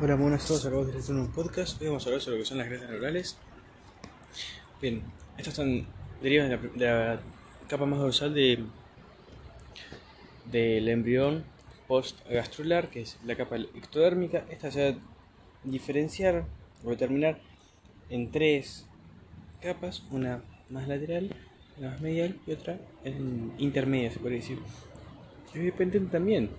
Hola, buenas a todos, acabamos de hacer un podcast. Hoy vamos a hablar sobre lo que son las grasas neurales. Bien, estas son derivan de la, de la capa más dorsal de, del embrión post-gastrular, que es la capa ectodérmica. Esta se va a diferenciar o determinar en tres capas, una más lateral, una más medial y otra en intermedia, se podría decir. Y dependen también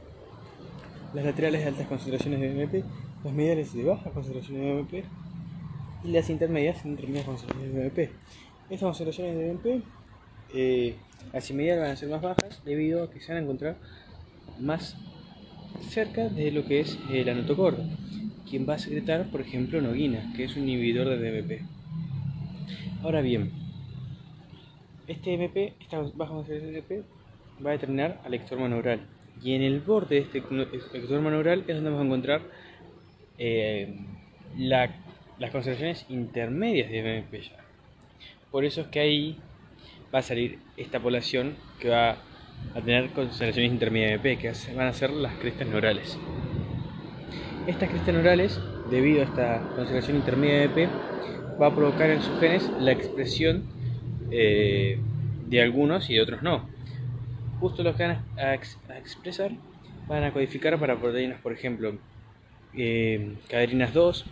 las laterales de altas concentraciones de MP las mediales de baja concentraciones de MP y las intermedias en intermedias concentraciones de MP. Estas concentraciones de MP eh, las inmediatas van a ser más bajas debido a que se van a encontrar más cerca de lo que es el anotocordo, quien va a secretar, por ejemplo, noguina, que es un inhibidor de DMP. Ahora bien, este MP, esta baja concentración de MP, va a determinar al ectoma neural. Y en el borde de este ectoma neural es donde vamos a encontrar eh, la, las concentraciones intermedias de BMP ya. Por eso es que ahí va a salir esta población que va a tener concentraciones intermedias de MP, que van a ser las crestas neurales. Estas crestas neurales, debido a esta concentración intermedia de MP, va a provocar en sus genes la expresión eh, de algunos y de otros no. Justo los que van a expresar van a codificar para proteínas, por ejemplo, eh, caderinas 2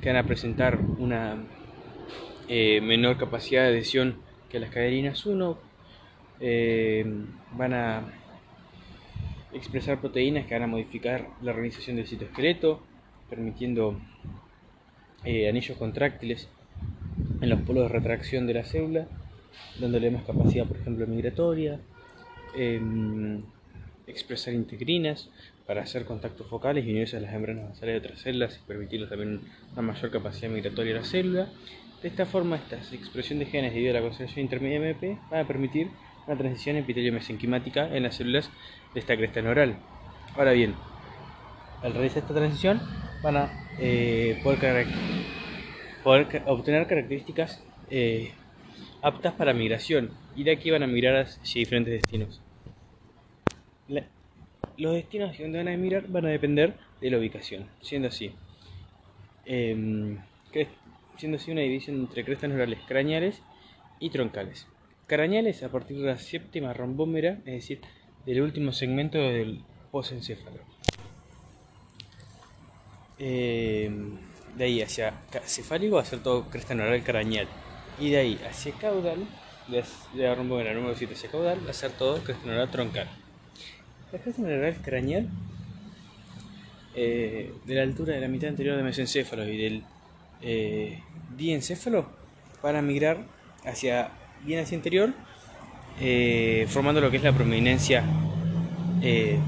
que van a presentar una eh, menor capacidad de adhesión que las caderinas 1 eh, van a expresar proteínas que van a modificar la organización del citoesqueleto permitiendo anillos contráctiles en los polos de retracción de la célula dándole más capacidad por ejemplo migratoria. Em, expresar integrinas para hacer contactos focales y unirse a las membranas basales de otras células y permitirles también una mayor capacidad migratoria a la célula. De esta forma, esta expresión de genes debido a la concentración intermedia de MP van a permitir una transición epitelio-mesenquimática en las células de esta cresta neural. Ahora bien, al realizar esta transición van a eh, poder, obtener características eh, aptas para migración y de aquí van a migrar hacia diferentes destinos los destinos donde van a mirar van a depender de la ubicación, siendo así. Em, siendo así una división entre crestas neurales craneales y troncales. Craneales a partir de la séptima rombómera, es decir, del último segmento del posencéfalo. Em, de ahí hacia cefálico va a ser todo cresta neural craneal. Y de ahí hacia caudal, de la rombómera número 7 hacia caudal, va a ser todo cresta neural troncal. La cresta neural craneal, eh, de la altura de la mitad anterior del mesencéfalo y del eh, diencéfalo, van a migrar hacia bien hacia interior, eh, formando lo que es la prominencia eh,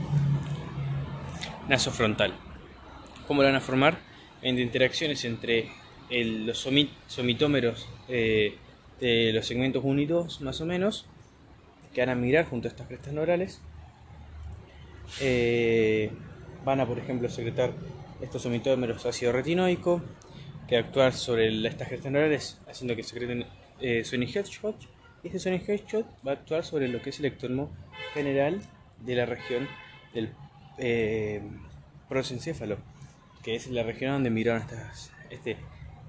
nasofrontal. ¿Cómo lo van a formar? En interacciones entre los somitómeros de los segmentos 1 y 2, más o menos, que van a migrar junto a estas crestas neurales eh, van a, por ejemplo, secretar estos somitómeros ácido retinoico, que actuar sobre estas gestas neurales haciendo que secreten eh, Sony Headshot. Y este Sony Headshot va a actuar sobre lo que es el ectomo general de la región del eh, prosencéfalo, que es la región donde miraron estas, este,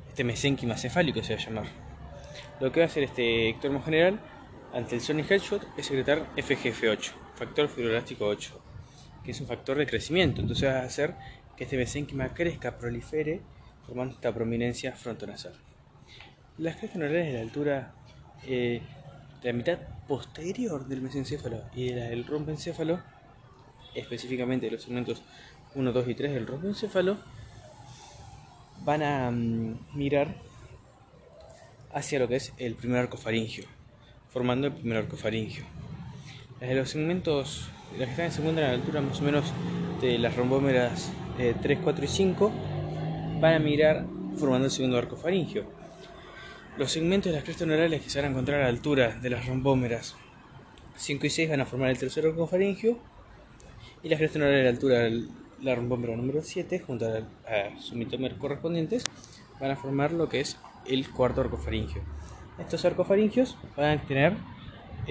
este mesénquima cefálico, se va a llamar. Lo que va a hacer este ectomo general ante el Sony Headshot es secretar FGF8, factor fibroelástico 8 es un factor de crecimiento. Entonces va a hacer que este mesénquima crezca, prolifere, formando esta prominencia frontonasal. Las crestas neurales de la altura eh, de la mitad posterior del mesencéfalo y de la del rompencéfalo, específicamente de los segmentos 1, 2 y 3 del rompencéfalo, van a mm, mirar hacia lo que es el primer arco faringio, formando el primer arco faringio. Las de los segmentos las están se encuentran a la altura más o menos de las rombómeras 3, eh, 4 y 5 van a mirar formando el segundo arco faringio. Los segmentos de las crestas neurales que se van a encontrar a la altura de las rombómeras 5 y 6 van a formar el tercer arco faringio y las crestas neurales a la altura de la rombómera número 7 junto a, sus mitómeros correspondientes van a formar lo que es el cuarto arco faringio. Estos arcofaringios van a tener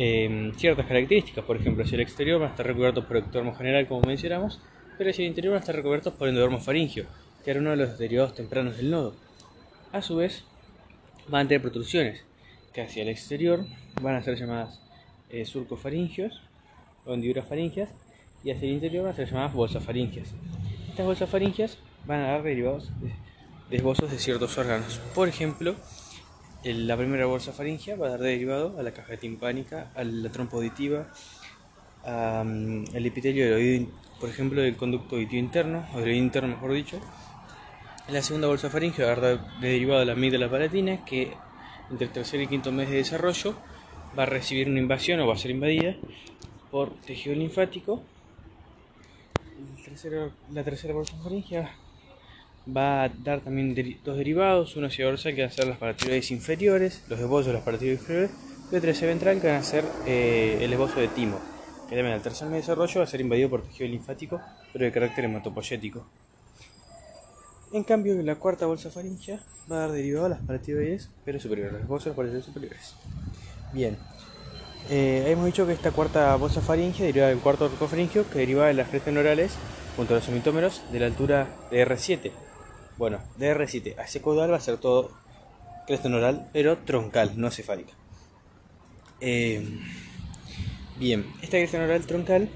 Em, ciertas características. Por ejemplo, si el exterior va a estar recubierto por ectodermo general, como mencionamos, pero si el interior va a estar recubierto por endodermo faringio. que era uno de los derivados tempranos del nodo. A su vez, van a tener protrusiones que hacia el exterior van a ser llamadas eh, surcofaringios o hendiduras faringias y hacia el interior van a ser llamadas bolsas faringias. Estas bolsas faringias van a dar derivados de esbozos de ciertos órganos. Por ejemplo, la primera bolsa faringia va a dar derivado a la caja timpánica, a la trompa auditiva, al epitelio del oído, por ejemplo, del conducto auditivo interno, o del oído interno mejor dicho. La segunda bolsa faringia va a dar derivado a la amígdala palatina, que entre el tercer y quinto mes de desarrollo va a recibir una invasión o va a ser invadida por tejido linfático. la tercera bolsa faringia va a dar también dos derivados, uno hacia dorsal que van a ser las paratiroides inferiores, los esbozos de las paratiroides inferiores, y otro hacia ventral que van a ser eh, el esbozo de timo, que también al tercer mes de desarrollo va a ser invadido por tejido linfático, pero de carácter hematopoyético. En cambio, la cuarta bolsa faringea va a dar derivado a las paratiroides, pero superiores, los esbozos de las paratiroides superiores. Bien, eh, hemos dicho que esta cuarta bolsa faringea deriva del cuarto faringeo que deriva de las crestas neurales junto a los somitómeros de la altura de R7 bueno, de R7 hacia caudal va a ser todo cresta neural, pero troncal, no cefálica. Eh, bien, esta cresta neural troncal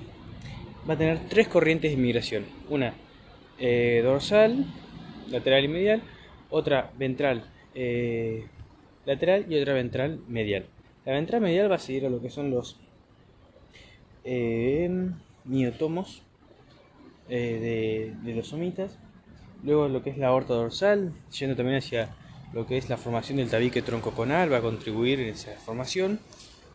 va a tener tres corrientes de migración. Una eh, dorsal, lateral y medial, otra ventral eh, lateral y otra ventral medial. La ventral medial va a seguir a lo que son los miotomos de, de los somitas Luego lo que es la aorta dorsal, yendo también hacia lo que es la formación del tabique troncoconal, va a contribuir en esa formación.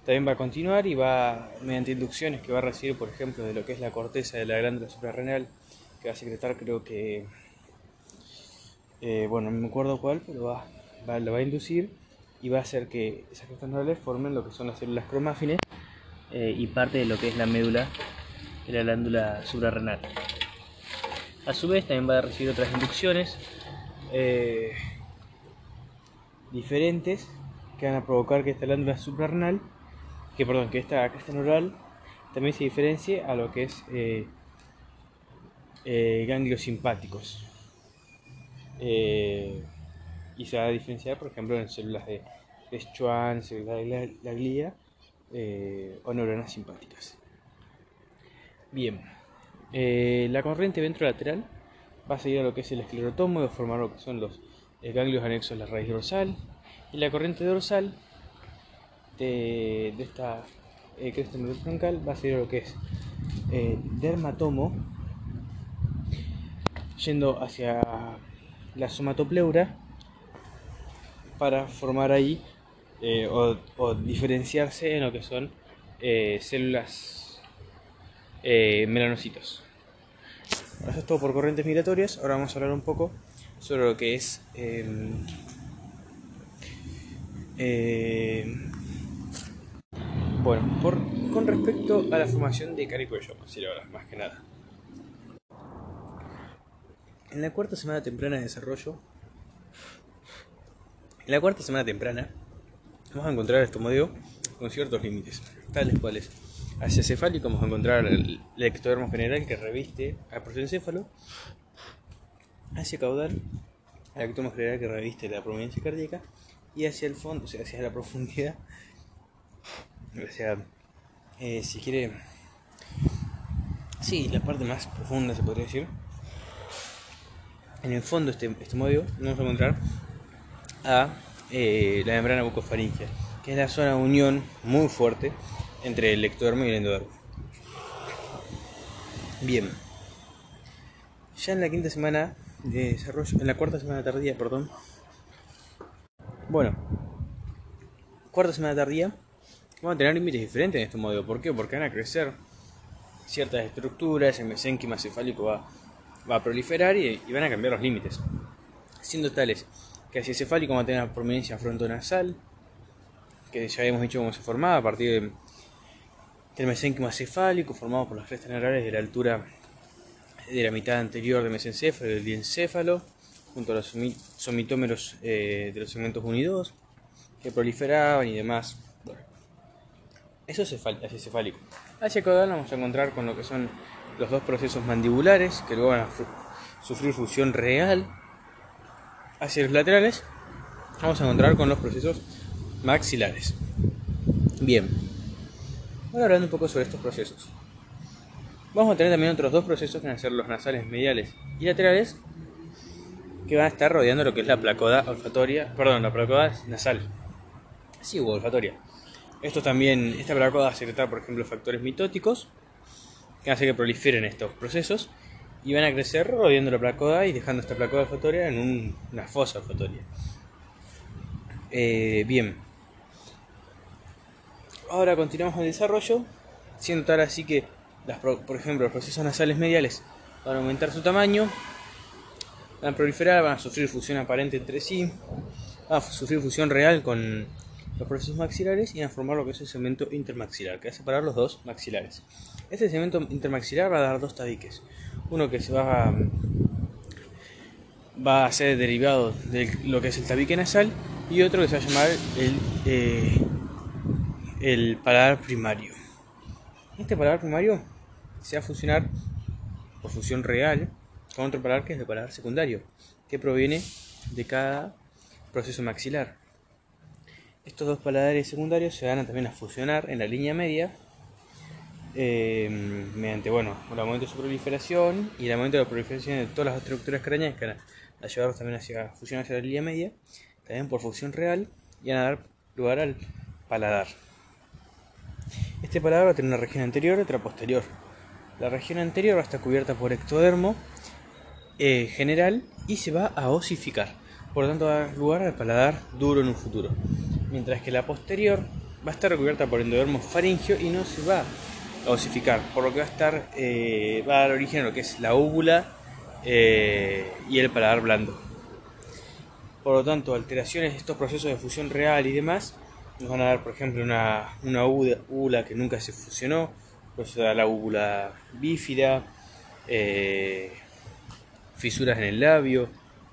También va a continuar y va, mediante inducciones que va a recibir, por ejemplo, de lo que es la corteza de la glándula suprarrenal, que va a secretar, creo que, eh, bueno, no me acuerdo cuál, pero va, va, va a inducir y va a hacer que esas crestas formen lo que son las células cromáfines eh, y parte de lo que es la médula de la glándula suprarrenal. A su vez también va a recibir otras inducciones eh, diferentes que van a provocar que esta glándula suprarrenal, que perdón, que esta cresta neural también se diferencie a lo que es eh, eh, ganglios simpáticos. y se va a diferenciar, por ejemplo, en células de, Schwann, células de la glía o neuronas simpáticas. Bien. Eh, la corriente ventrolateral va a seguir a lo que es el esclerotomo, de formar lo que son los ganglios anexos a la raíz dorsal. Y la corriente dorsal de, esta eh, cresta troncal va a seguir a lo que es eh, dermatomo, yendo hacia la somatopleura para formar ahí o, o, diferenciarse en lo que son células eh, melanocitos. Eso es todo por corrientes migratorias. Ahora vamos a hablar un poco sobre lo que es em, em, bueno, por, con respecto a la formación de caricuello, ahora, más que nada. En la cuarta semana temprana de desarrollo, en la cuarta semana temprana, vamos a encontrar este modelo con ciertos límites, tales cuales Hacia cefálico vamos a encontrar el, ectodermo general que reviste al prosencéfalo. Hacia caudal, el ectodermo general que reviste la prominencia cardíaca. Y hacia el fondo, o sea, hacia la profundidad, o sea, eh, si quiere, sí, la parte más profunda se podría decir. En el fondo este, este modelo vamos a encontrar a eh, la membrana bucofaringea, que es la zona de unión muy fuerte entre el ectodermo y el endodermo. Bien. Ya en la quinta semana de desarrollo, en la cuarta semana tardía, perdón. Bueno, cuarta semana tardía, vamos a tener límites diferentes en este modelo. ¿Por qué? Porque van a crecer ciertas estructuras, el mesénquima cefálico va, a proliferar y, van a cambiar los límites. Siendo tales que hacia cefálico va a tener prominencia frontonasal, que ya habíamos dicho cómo se formaba a partir de el mesénquima cefálico, formado por las crestas neurales de la altura de la mitad anterior del mesencéfalo y del diencéfalo, junto a los somitómeros eh, de los segmentos 1 y 2, que proliferaban y demás. Bueno, eso es hacia cefálico. Hacia caudal vamos a encontrar con lo que son los dos procesos mandibulares, que luego van a sufrir fusión real hacia los laterales, vamos a encontrar con los procesos maxilares. Bien, ahora hablando un poco sobre estos procesos. Vamos a tener también otros dos procesos que van a ser los nasales mediales y laterales que van a estar rodeando lo que es la placoda olfatoria, perdón, la placoda nasal. Sí, o olfatoria. Esto también, esta placoda secretar, por ejemplo, factores mitóticos que hace que proliferen estos procesos y van a crecer rodeando la placoda y dejando esta placoda olfatoria en una fosa olfatoria. Eh, bien. Ahora continuamos el desarrollo, siendo tal así que, las, por ejemplo, los procesos nasales mediales van a aumentar su tamaño, van a proliferar, van a sufrir fusión aparente entre sí, van a sufrir fusión real con los procesos maxilares y van a formar lo que es el segmento intermaxilar, que va a separar los dos maxilares. Este segmento intermaxilar va a dar dos tabiques. Uno que se va a, va a ser derivado de lo que es el tabique nasal y otro que se va a llamar el, eh, el paladar primario. Este paladar primario se va a fusionar por fusión real con otro paladar que es el paladar secundario, que proviene de cada proceso maxilar. Estos dos paladares secundarios se van a también a fusionar en la línea media eh, mediante bueno, el aumento de su proliferación y el aumento de la proliferación de todas las estructuras craneales que van a llevar también hacia fusión hacia la línea media, también por fusión real y van a dar lugar al paladar. Este paladar va a tener una región anterior y otra posterior. La región anterior va a estar cubierta por ectodermo eh, general y se va a osificar. Por lo tanto, va a dar lugar al paladar duro en un futuro mientras que la posterior va a estar recubierta por endodermo faringio y no se va a osificar, por lo que va a estar eh, va a dar origen a lo que es la úvula eh, y el paladar blando. Por lo tanto, alteraciones de estos procesos de fusión real y demás nos van a dar, por ejemplo, una, una que nunca se fusionó, pues da la úvula bífida, eh, fisuras en el labio,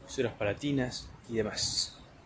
fisuras palatinas y demás.